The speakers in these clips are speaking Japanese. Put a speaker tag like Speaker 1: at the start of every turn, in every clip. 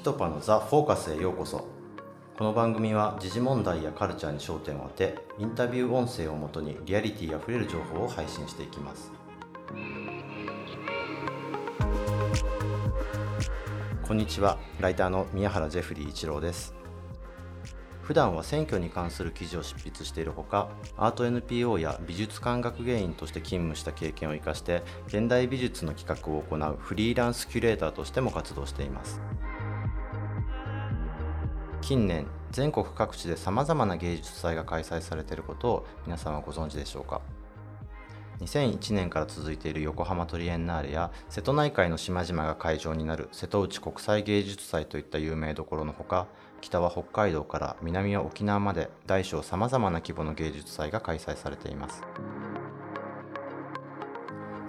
Speaker 1: ピトパのザ・フォーカスへようこそ。この番組は時事問題やカルチャーに焦点を当てインタビュー音声をもとにリアリティあふれる情報を配信していきます。こんにちは。ライターの宮原ジェフリー一郎です。普段は選挙に関する記事を執筆しているほかアート NPO や美術館学芸員として勤務した経験を生かして現代美術の企画を行うフリーランスキュレーターとしても活動しています。近年全国各地でさまざまな芸術祭が開催されていることを皆さんはご存知でしょうか？2001年から続いている横浜トリエンナーレや瀬戸内海の島々が会場になる瀬戸内国際芸術祭といった有名どころのほか北は北海道から南は沖縄まで大小さまざまな規模の芸術祭が開催されています。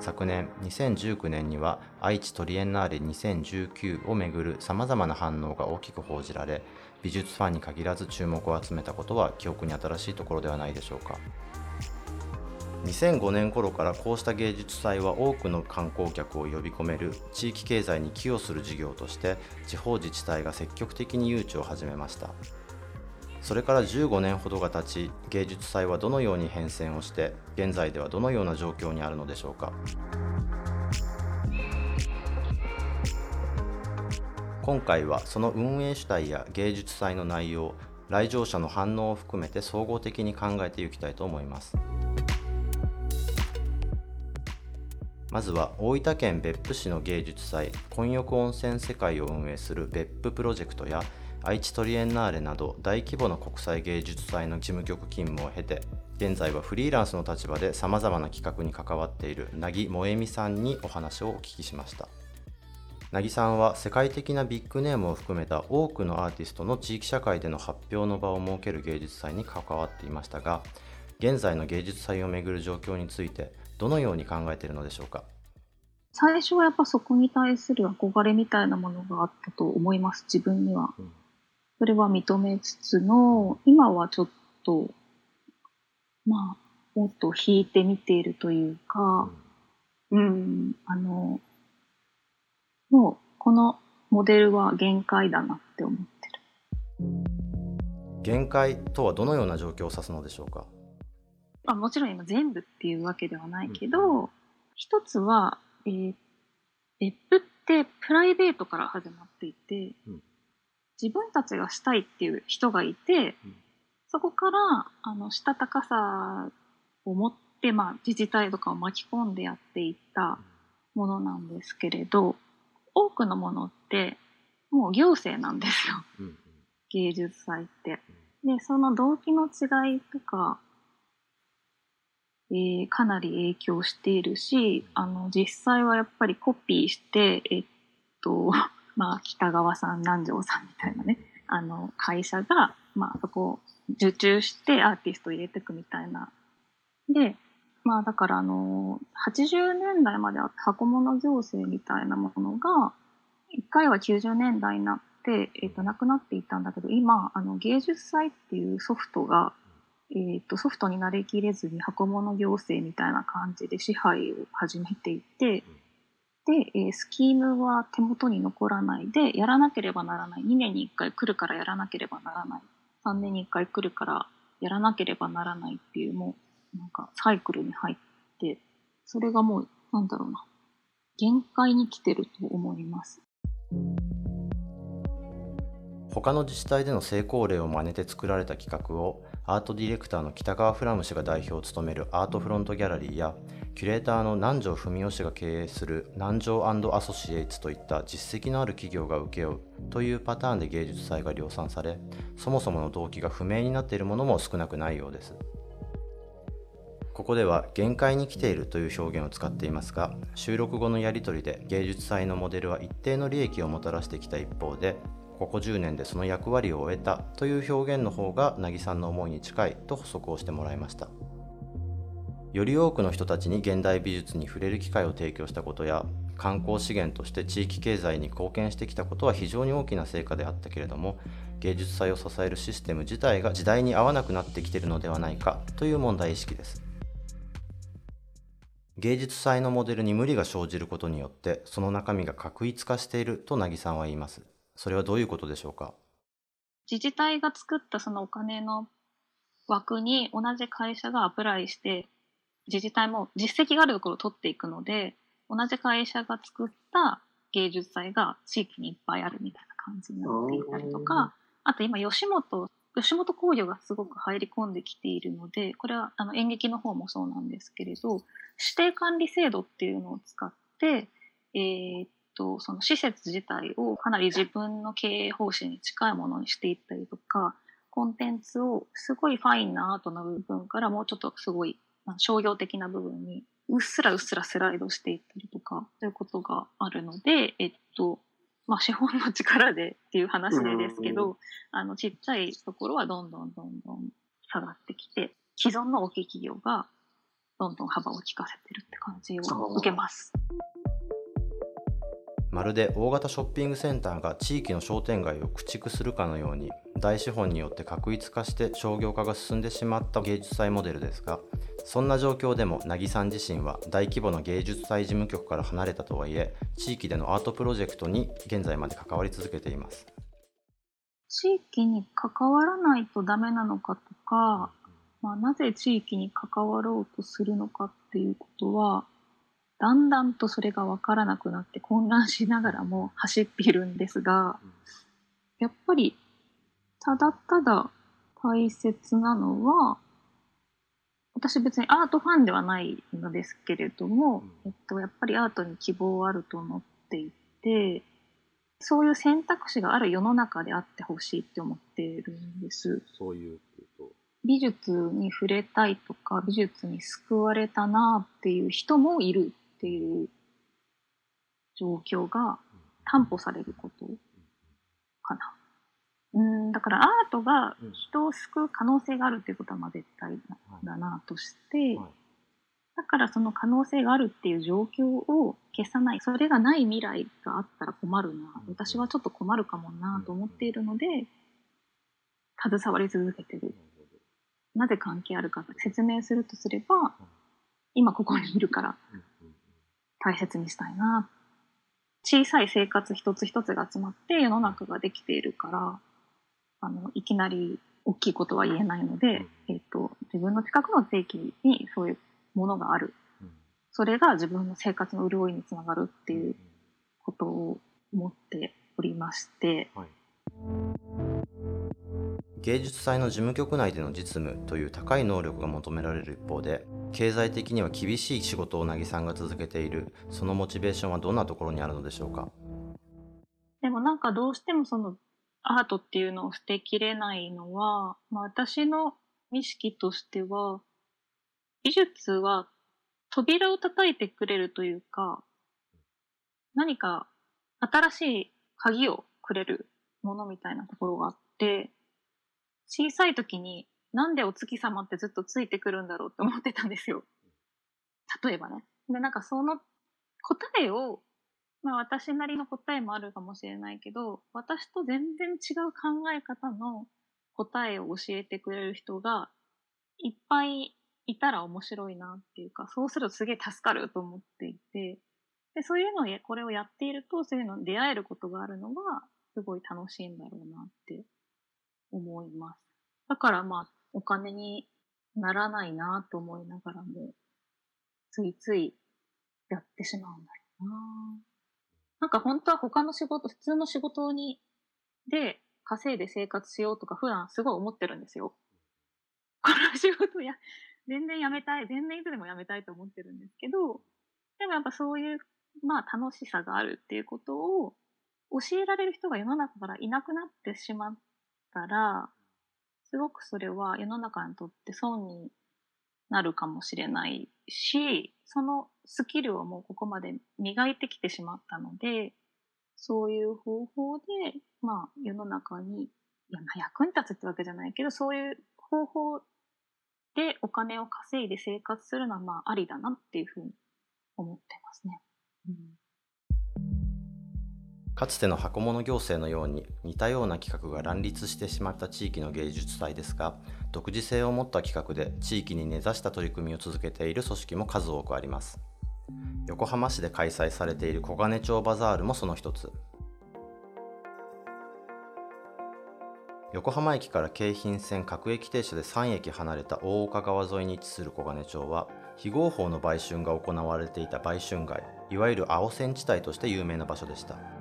Speaker 1: 昨年2019年には愛知トリエンナーレ2019をめぐるさまざまな反応が大きく報じられ美術ファンに限らず注目を集めたことは記憶に新しいところではないでしょうか。2005年頃からこうした芸術祭は多くの観光客を呼び込める地域経済に寄与する事業として地方自治体が積極的に誘致を始めました。それから15年ほどが経ち芸術祭はどのように変遷をして現在ではどのような状況にあるのでしょうか。今回はその運営主体や芸術祭の内容来場者の反応を含めて総合的に考えていきたいと思います。まずは大分県別府市の芸術祭混浴温泉世界を運営する別府プロジェクトや愛知トリエンナーレなど大規模な国際芸術祭の事務局勤務を経て現在はフリーランスの立場でさまざまな企画に関わっている凪萌美さんにお話をお聞きしました。凪さんは世界的なビッグネームを含めた多くのアーティストの地域社会での発表の場を設ける芸術祭に関わっていましたが現在の芸術祭をめぐる状況についてどのように考えているのでしょうか？
Speaker 2: 最初はやっぱそこに対する憧れみたいなものがあったと思います自分には、うん、それは認めつつの今はちょっとまあもっと引いてみているというか、うん、うん、あのもうこのモデルは限界だなって思ってる。
Speaker 1: 限界とはどのような状況を指すのでしょうか？
Speaker 2: あもちろん今全部っていうわけではないけど、うん、一つは、えー、別府ってプライベートから始まっていて、うん、自分たちがしたいっていう人がいて、うん、そこからあのしたたかさを持って、まあ、自治体とかを巻き込んでやっていったものなんですけれど、多くのものってもう行政なんですよ、うん、芸術祭って。でその動機の違いとか、えー、かなり影響しているしあの実際はやっぱりコピーしてえっと まあ北川さん南條さんみたいなねあの会社が、まあ、そこを受注してアーティストを入れていくみたいな。でまあだからあの、80年代まであった箱物行政みたいなものが、一回は90年代になって、えっ、ー、と、なくなっていったんだけど、今、あの、芸術祭っていうソフトが、えっ、ー、と、ソフトになりきれずに箱物行政みたいな感じで支配を始めていて、で、えー、スキームは手元に残らないで、やらなければならない。2年に1回来るからやらなければならない。3年に1回来るからやらなければならないっていう、もう、なんかサイクルに入って、それがもう、なんだろうな、限界に来てると思います。
Speaker 1: 他の自治体での成功例を真似て作られた企画をアートディレクターの北川フラム氏が代表を務めるアートフロントギャラリーやキュレーターの南條文雄氏が経営する南條アソシエイツといった実績のある企業が請け負うというパターンで芸術祭が量産されそもそもの動機が不明になっているものも少なくないようです。ここでは限界に来ているという表現を使っていますが収録後のやり取りで芸術祭のモデルは一定の利益をもたらしてきた一方でここ10年でその役割を終えたという表現の方が凪さんの思いに近いと補足をしてもらいました。より多くの人たちに現代美術に触れる機会を提供したことや観光資源として地域経済に貢献してきたことは非常に大きな成果であったけれども芸術祭を支えるシステム自体が時代に合わなくなってきているのではないかという問題意識です。芸術祭のモデルに無理が生じることによってその中身が確一化していると凪さんは言います。それはどういうことでしょうか？
Speaker 2: 自治体が作ったそのお金の枠に同じ会社がアプライして自治体も実績があるところを取っていくので同じ会社が作った芸術祭が地域にいっぱいあるみたいな感じになっていたりとかあと今吉本吉本興業がすごく入り込んできているのでこれはあの演劇の方もそうなんですけれど指定管理制度っていうのを使って、えー、っとその施設自体をかなり自分の経営方針に近いものにしていったりとかコンテンツをすごいファインなアートの部分からもうちょっとすごい商業的な部分にうっすらうっすらスライドしていったりとかということがあるので、えっと、まあ、資本の力でっていう話でですけど、あの、ちっちゃいところはどんどんどんどん下がってきて、既存の大きい企業がどんどん幅を利かせてるって感じを受けます。
Speaker 1: まるで大型ショッピングセンターが地域の商店街を駆逐するかのように大資本によって確一化して商業化が進んでしまった芸術祭モデルですがそんな状況でも凪さん自身は大規模な芸術祭事務局から離れたとはいえ地域でのアートプロジェクトに現在まで関わり続けています。
Speaker 2: 地域に関わらないとダメなのかとか、まあ、なぜ地域に関わろうとするのかっていうことはだんだんとそれが分からなくなって混乱しながらも走っているんですがやっぱりただただ大切なのは私別にアートファンではないのですけれども、えっと、やっぱりアートに希望はあると思っていてそういう選択肢がある世の中であってほしいって思っているんです。
Speaker 1: そういう
Speaker 2: 美術に触れたいとか美術に救われたなっていう人もいるっていう状況が担保されることかな。うんだからアートが人を救う可能性があるっていうことはまあ絶対だなとして、だからその可能性があるっていう状況を消さないそれがない未来があったら困るな。私はちょっと困るかもなと思っているので携わり続けてる。なぜ関係あるか説明するとすれば今ここにいるから大切にしたいな。小さい生活一つ一つが集まって世の中ができているからあのいきなり大きいことは言えないので、えーと、自分の近くの地域にそういうものがある、それが自分の生活の潤いにつながるっていうことを思っておりまして、はい、
Speaker 1: 芸術祭の事務局内での実務という高い能力が求められる一方で経済的には厳しい仕事を凪さんが続けている。そのモチベーションはどんなところにあるのでしょうか？
Speaker 2: でもなんかどうしてもそのアートっていうのを捨てきれないのは、まあ、私の意識としては美術は扉を叩いてくれるというか何か新しい鍵をくれるものみたいなところがあって小さい時になんでお月様ってずっとついてくるんだろうって思ってたんですよ。例えばね。で、なんかその答えを、まあ私なりの答えもあるかもしれないけど、私と全然違う考え方の答えを教えてくれる人がいっぱいいたら面白いなっていうか、そうするとすげえ助かると思っていて、でそういうのを、これをやっていると、そういうのに出会えることがあるのが、すごい楽しいんだろうなって思います。だからまあ、お金にならないなと思いながらも、ついついやってしまうんだよな。なんか本当は他の仕事、普通の仕事に、で稼いで生活しようとか普段すごい思ってるんですよ。この仕事や、全然やめたい、全然いつでもやめたいと思ってるんですけど、でもやっぱそういう、まあ楽しさがあるっていうことを教えられる人が世の中からいなくなってしまったら、すごくそれは世の中にとって損になるかもしれないし、そのスキルをもうここまで磨いてきてしまったので、そういう方法で、まあ世の中に、いや、まあ役に立つってわけじゃないけど、そういう方法でお金を稼いで生活するのはまあありだなっていうふうに思ってますね。うん
Speaker 1: かつての箱物行政のように似たような企画が乱立してしまった地域の芸術祭ですが独自性を持った企画で地域に根ざした取り組みを続けている組織も数多くあります。横浜市で開催されている小金町バザールもその一つ。横浜駅から京浜線各駅停車で3駅離れた大岡川沿いに位置する小金町は非合法の売春が行われていた売春街いわゆる青線地帯として有名な場所でした。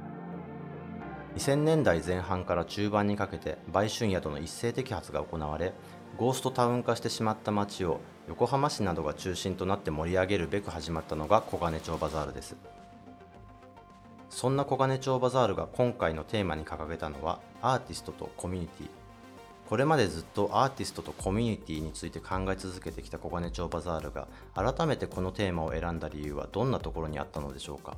Speaker 1: 2000年代前半から中盤にかけて売春宿の一斉摘発が行われゴーストタウン化してしまった街を横浜市などが中心となって盛り上げるべく始まったのが小金町バザールです。そんな小金町バザールが今回のテーマに掲げたのはアーティストとコミュニティ。これまでずっとアーティストとコミュニティについて考え続けてきた小金町バザールが改めてこのテーマを選んだ理由はどんなところにあったのでしょうか？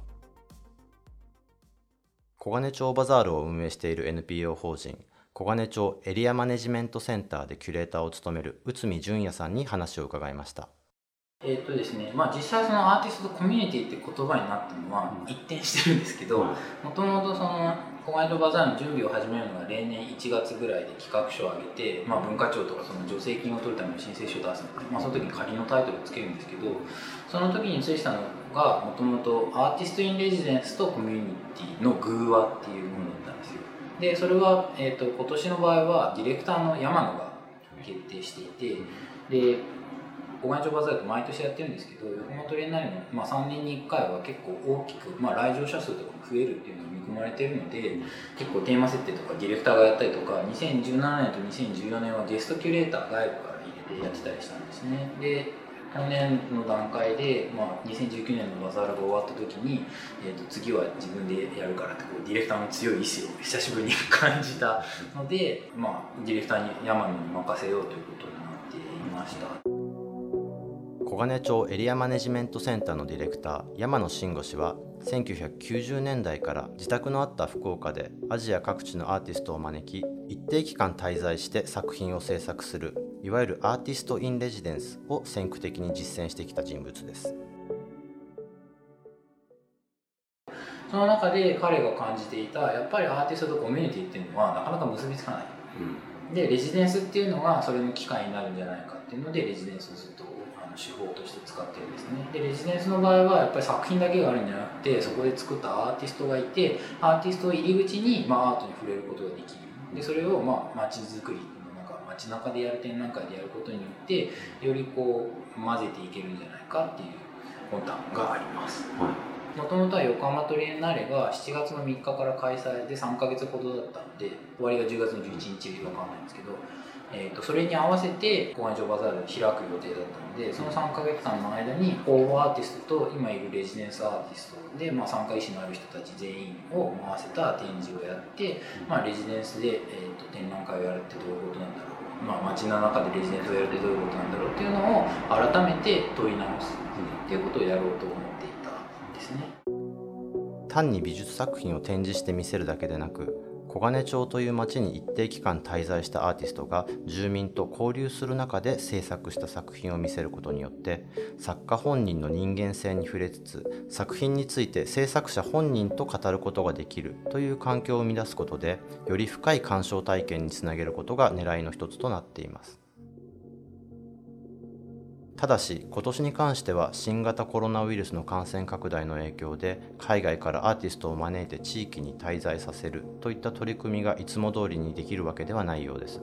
Speaker 1: 小金町バザールを運営している NPO 法人小金町エリアマネジメントセンターでキュレーターを務める内海淳也さんに話を伺いました。
Speaker 3: えーとですねまあ、実際そのアーティストとコミュニティって言葉になったのは一転してるんですけどもともとその小金町バザールの準備を始めるのが例年1月ぐらいで企画書を上げて、まあ、文化庁とかその助成金を取るための申請書を出すので、まあ、その時に仮のタイトルをつけるんですけどその時についたのがもともとアーティスト・イン・レジデンスとコミュニティの偶話っていうものだったんですよ。でそれは、えーと、今年の場合はディレクターの山野が決定していてで小金町バザールって毎年やってるんですけど横浜トレーナーの、まあ、3年に1回は結構大きく、まあ、来場者数とかも増えるっていうのが見込まれてるので結構テーマ設定とかディレクターがやったりとか2017年と2014年はゲストキュレーター外部から入れてやってたりしたんですね。で去年の段階で、まあ、2019年のバザールが終わった時に、えー、と次は自分でやるからってこうディレクターの強い意志を久しぶりに感じたので、まあ、ディレクターに山野に任せようということになっていました。
Speaker 1: 小金町エリアマネジメントセンターのディレクター山野慎吾氏は1990年代から自宅のあった福岡でアジア各地のアーティストを招き一定期間滞在して作品を制作するいわゆるアーティスト・イン・レジデンスを先駆的に実践してきた人物です。
Speaker 3: その中で彼が感じていたやっぱりアーティストとコミュニティっていうのはなかなか結びつかない、うん、でレジデンスっていうのがそれの機会になるんじゃないかっていうのでレジデンスをずっと手法として使ってるんですね。でレジデンスの場合はやっぱり作品だけがあるんじゃなくてそこで作ったアーティストがいてアーティストを入り口に、まあ、アートに触れることができる。でそれをまあ街づくり街中でやる展覧会でやることによってよりこう混ぜていけるんじゃないかっていう魂胆があります、もともとは横浜トリエンナーレが7月の3日から開催で3か月ほどだったんで終わりが10月の11日で分かんないんですけどえーと、それに合わせて公演上バザール開く予定だったのでその3か月間の間に候補アーティストと今いるレジデンスアーティストで、まあ、参加意思のある人たち全員を回せた展示をやって、まあ、レジデンスで、えーと、展覧会をやるってどういうことなんだろう、まあ、街の中でレジデンスをやるってどういうことなんだろうっていうのを改めて問い直すっていうことをやろうと思っていたんですね。
Speaker 1: 単に美術作品を展示して見せるだけでなく小金町という町に一定期間滞在したアーティストが住民と交流する中で制作した作品を見せることによって作家本人の人間性に触れつつ作品について制作者本人と語ることができるという環境を生み出すことでより深い鑑賞体験につなげることが狙いの一つとなっています。ただし今年に関しては新型コロナウイルスの感染拡大の影響で海外からアーティストを招いて地域に滞在させるといった取り組みがいつも通りにできるわけではないようです。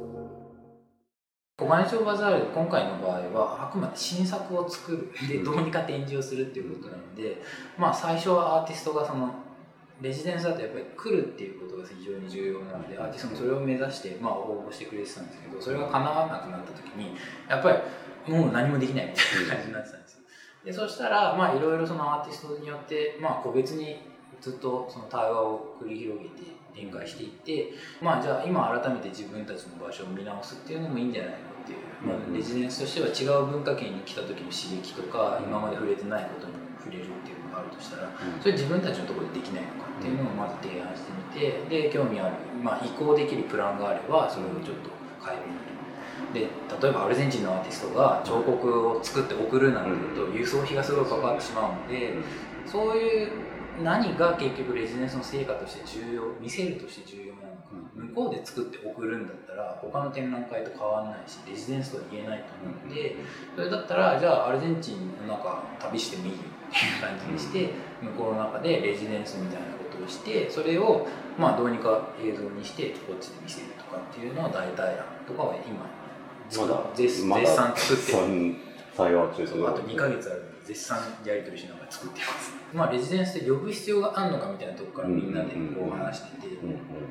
Speaker 3: 小金町バザール今回の場合はあくまで新作を作るでどうにか展示をするっていうことなので、まあ最初はアーティストがそのレジデンスだとやっぱり来るっていうことが非常に重要なのでアーティストもそれを目指してまあ応募してくれてたんですけどそれが叶わなくなった時にやっぱりもう何もできないみたいな感じになってたんですよ。でそしたらまあいろいろそのアーティストによってまあ個別にずっとその対話を繰り広げて展開していってまあじゃあ今改めて自分たちの場所を見直すっていうのもいいんじゃないのっていう、まあ、レジデンスとしては違う文化圏に来た時の刺激とか今まで触れてないことに触れるっていうのがあるとしたらそれ自分たちのところでできないのかっていうのをまず提案してみてで興味ある、まあ、移行できるプランがあればそれをちょっと変えてみるで例えばアルゼンチンのアーティストが彫刻を作って送るなんていうと輸送費がすごいかかってしまうのでそういう何が結局レジデンスの成果として重要見せるとして重要なのか、うん、向こうで作って送るんだったら他の展覧会と変わらないしレジデンスとは言えないと思うので、それだったらじゃあアルゼンチンの中旅してもいいよっていう感じにして、向こうの中でレジデンスみたいなことをしてそれをまあどうにか映像にしてこっちで見せるとかっていうのは大体案とかは今まだ絶賛作ってる。
Speaker 1: 対話中
Speaker 3: あと2か月あるので絶賛やり取りしながら作ってます。まあレジデンスで呼ぶ必要があるのかみたいなとこからみんなでこう話してて、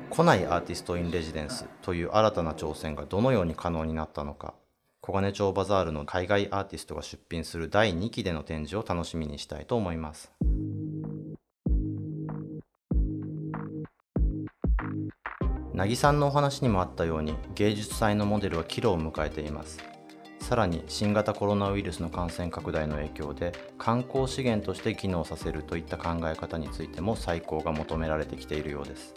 Speaker 1: 来ないアーティスト・イン・レジデンスという新たな挑戦がどのように可能になったのか。小金町バザールの海外アーティストが出品する第2期での展示を楽しみにしたいと思いますなぎさんのお話にもあったように芸術祭のモデルは岐路を迎えていますさらに新型コロナウイルスの感染拡大の影響で観光資源として機能させるといった考え方についても再考が求められてきているようです。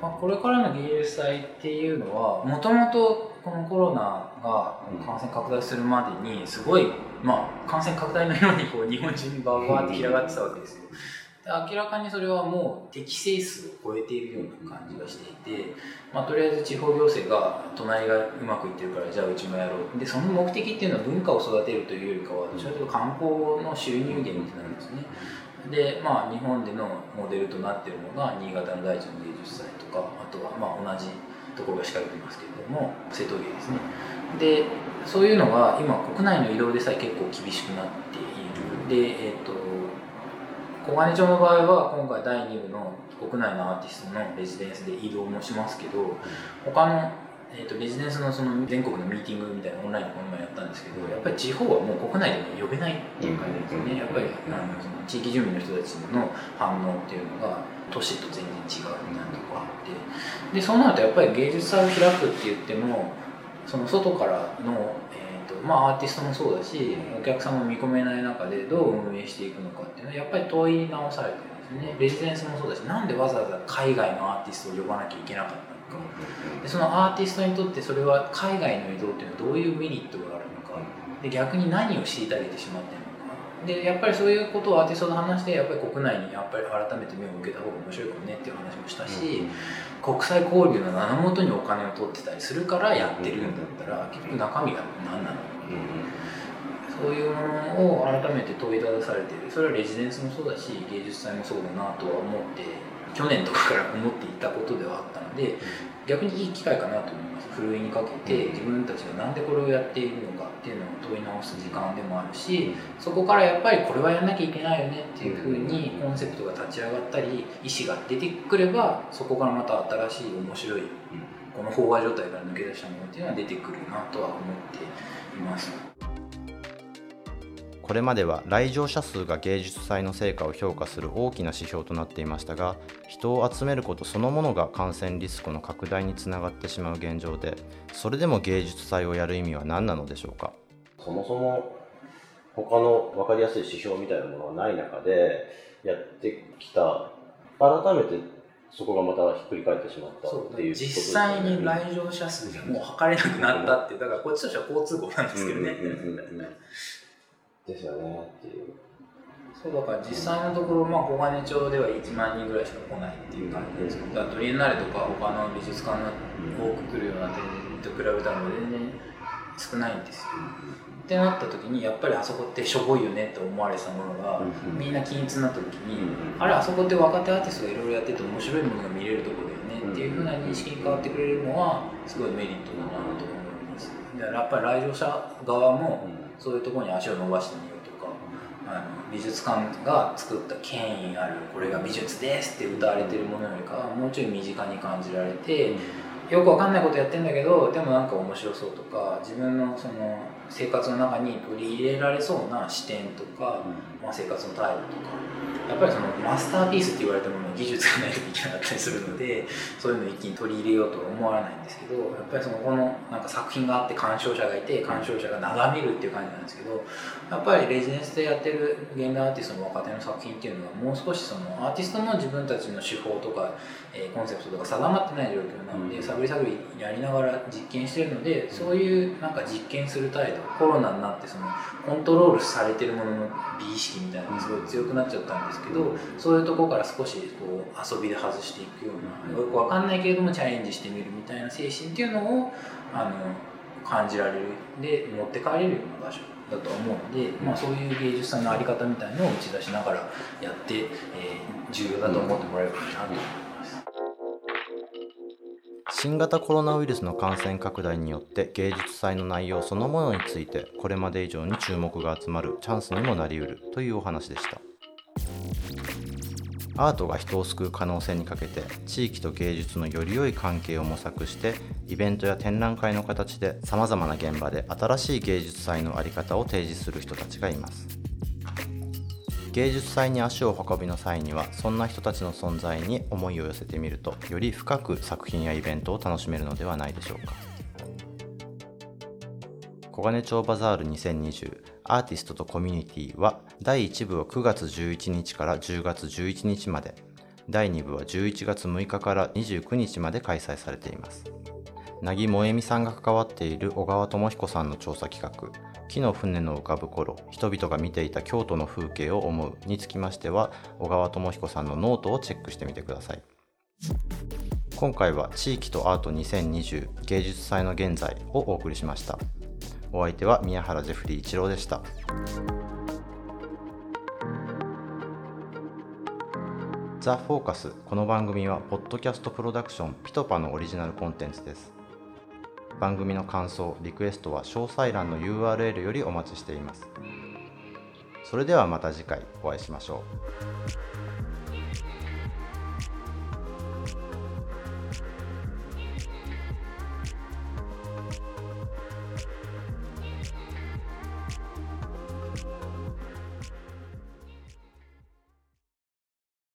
Speaker 3: まあ、これからの芸術祭っていうのはもともとこのコロナが感染拡大するまでにすごい、まあ、感染拡大のようにこう日本中にバーバーって広がってたわけですよ。明らかにそれはもう適正数を超えているような感じがしていて、まあ、とりあえず地方行政が隣がうまくいってるからじゃあうちもやろう。でその目的っていうのは文化を育てるというよりかはどちらかというと観光の収入源になるんですね。でまあ日本でのモデルとなっているのが新潟の第一の芸術祭とかあとはまあ同じところが仕掛けてますけれども瀬戸芸ですね。でそういうのが今国内の移動でさえ結構厳しくなっている。でえっ、ー、と小金町の場合は今回第2部の国内のアーティストのレジデンスで移動もしますけど他の、えーと、レジデンスのその全国のミーティングみたいなオンラインでこの前やったんですけどやっぱり地方はもう国内でも呼べないっていう感じですよね。やっぱりあのその地域住民の人たちの反応っていうのが都市と全然違うみたいなとこあって。でそうなるとやっぱり芸術祭を開くって言ってもその外からのまあアーティストもそうだしお客さんも見込めない中でどう運営していくのかっていうのはやっぱり問い直されてるんですね。レジデンスもそうだしなんでわざわざ海外のアーティストを呼ばなきゃいけなかったのか。でそのアーティストにとってそれは海外の移動っていうのはどういうメリットがあるのか。で逆に何を虐げてしまってるのか。でやっぱりそういうことをアーティストと話してやっぱり国内にやっぱり改めて目を向けた方が面白いかもねっていう話もしたし、国際交流の名のもとにお金を取ってたりするからやってるんだったら結局中身が何なのそういうものを改めて問いただされている。それはレジデンスもそうだし芸術祭もそうだなとは思って去年とかから思っていたことではあったので逆にいい機会かなと思います。ふるいにかけて自分たちが何でこれをやっているのかっていうのを問い直す時間でもあるしそこからやっぱりこれはやんなきゃいけないよねっていうふうにコンセプトが立ち上がったり意思が出てくればそこからまた新しい面白いこの飽和状態から抜け出したものっていうのは出てくるなとは思っています。
Speaker 1: これまでは来場者数が芸術祭の成果を評価する大きな指標となっていましたが人を集めることそのものが感染リスクの拡大につながってしまう現状でそれでも芸術祭をやる意味は何なのでしょうか？
Speaker 4: そもそも他の分かりやすい指標みたいなものがない中でやってきた改めてそこがまたひっくり返ってしまったっていう、ね、
Speaker 3: 実際に来場者数がもう測れなくなったってだからこっちとしては交通網なんですけどね。
Speaker 4: ですよねっていう。
Speaker 3: そうだから実際のところ、まあ、小金町では1万人ぐらいしか来ないっていう感じですけど、だトリエンナーレとか他の美術館の多く来るような展と比べたら全然少ないんですよ。ってなった時にやっぱりあそこってしょぼいよねって思われたものが、みんな均一になった時に、あれあそこって若手アーティストがいろいろやってて面白いものが見れるところだよねっていうふうな認識に変わってくれるのはすごいメリットだなと思います。だからやっぱり来場者側も、そういうところに足を伸ばしてみようとかあの美術館が作った権威あるこれが美術ですって歌われてるものよりかはもうちょい身近に感じられて、よくわかんないことやってんだけどでもなんか面白そうとか自分のその生活の中に取り入れられそうな視点とか、まあ、生活の態度とか。やっぱりそのマスターピースって言われたものは技術がないといけなかったりするのでそういうのを一気に取り入れようとは思わないんですけどやっぱりそのこのなんか作品があって鑑賞者がいて鑑賞者が眺めるっていう感じなんですけどやっぱりレジデンスでやってる現代アーティストの若手の作品っていうのはもう少しそのアーティストも自分たちの手法とか、えー、コンセプトとか定まってない状況なので探り探りやりながら実験してるのでそういうなんか実験する態度コロナになってそのコントロールされてるものの美意識みたいなのがすごい強くなっちゃったんですけどそういうとこから少しこう遊びで外していくようなよく分かんないけれどもチャレンジしてみるみたいな精神っていうのをあの感じられる。で持って帰れるような場所だと思うので、まあ、そういう芸術祭の在り方みたいのを打ち出しながらやって、えー、重要だと思ってもらえるかなと思います。
Speaker 1: 新型コロナウイルスの感染拡大によって芸術祭の内容そのものについてこれまで以上に注目が集まるチャンスにもなりうるというお話でした。アートが人を救う可能性にかけて地域と芸術のより良い関係を模索してイベントや展覧会の形でさまざまな現場で新しい芸術祭の在り方を提示する人たちがいます。芸術祭に足を運びの際にはそんな人たちの存在に思いを寄せてみるとより深く作品やイベントを楽しめるのではないでしょうか。小金町バザール2020アーティストとコミュニティは第1部は9月11日から10月11日まで第2部は11月6日から29日まで開催されています。凪萌美さんが関わっている小川智彦さんの調査企画木の船の浮かぶ頃人々が見ていた京都の風景を思うにつきましては小川智彦さんのノートをチェックしてみてください。今回は地域とアート2020芸術祭の現在をお送りしました。お相手は宮原ジェフリー一郎でした。ザ・フォーカスこの番組はポッドキャストプロダクションピトパのオリジナルコンテンツです。番組の感想リクエストは詳細欄の URL よりお待ちしています。それではまた次回お会いしましょう。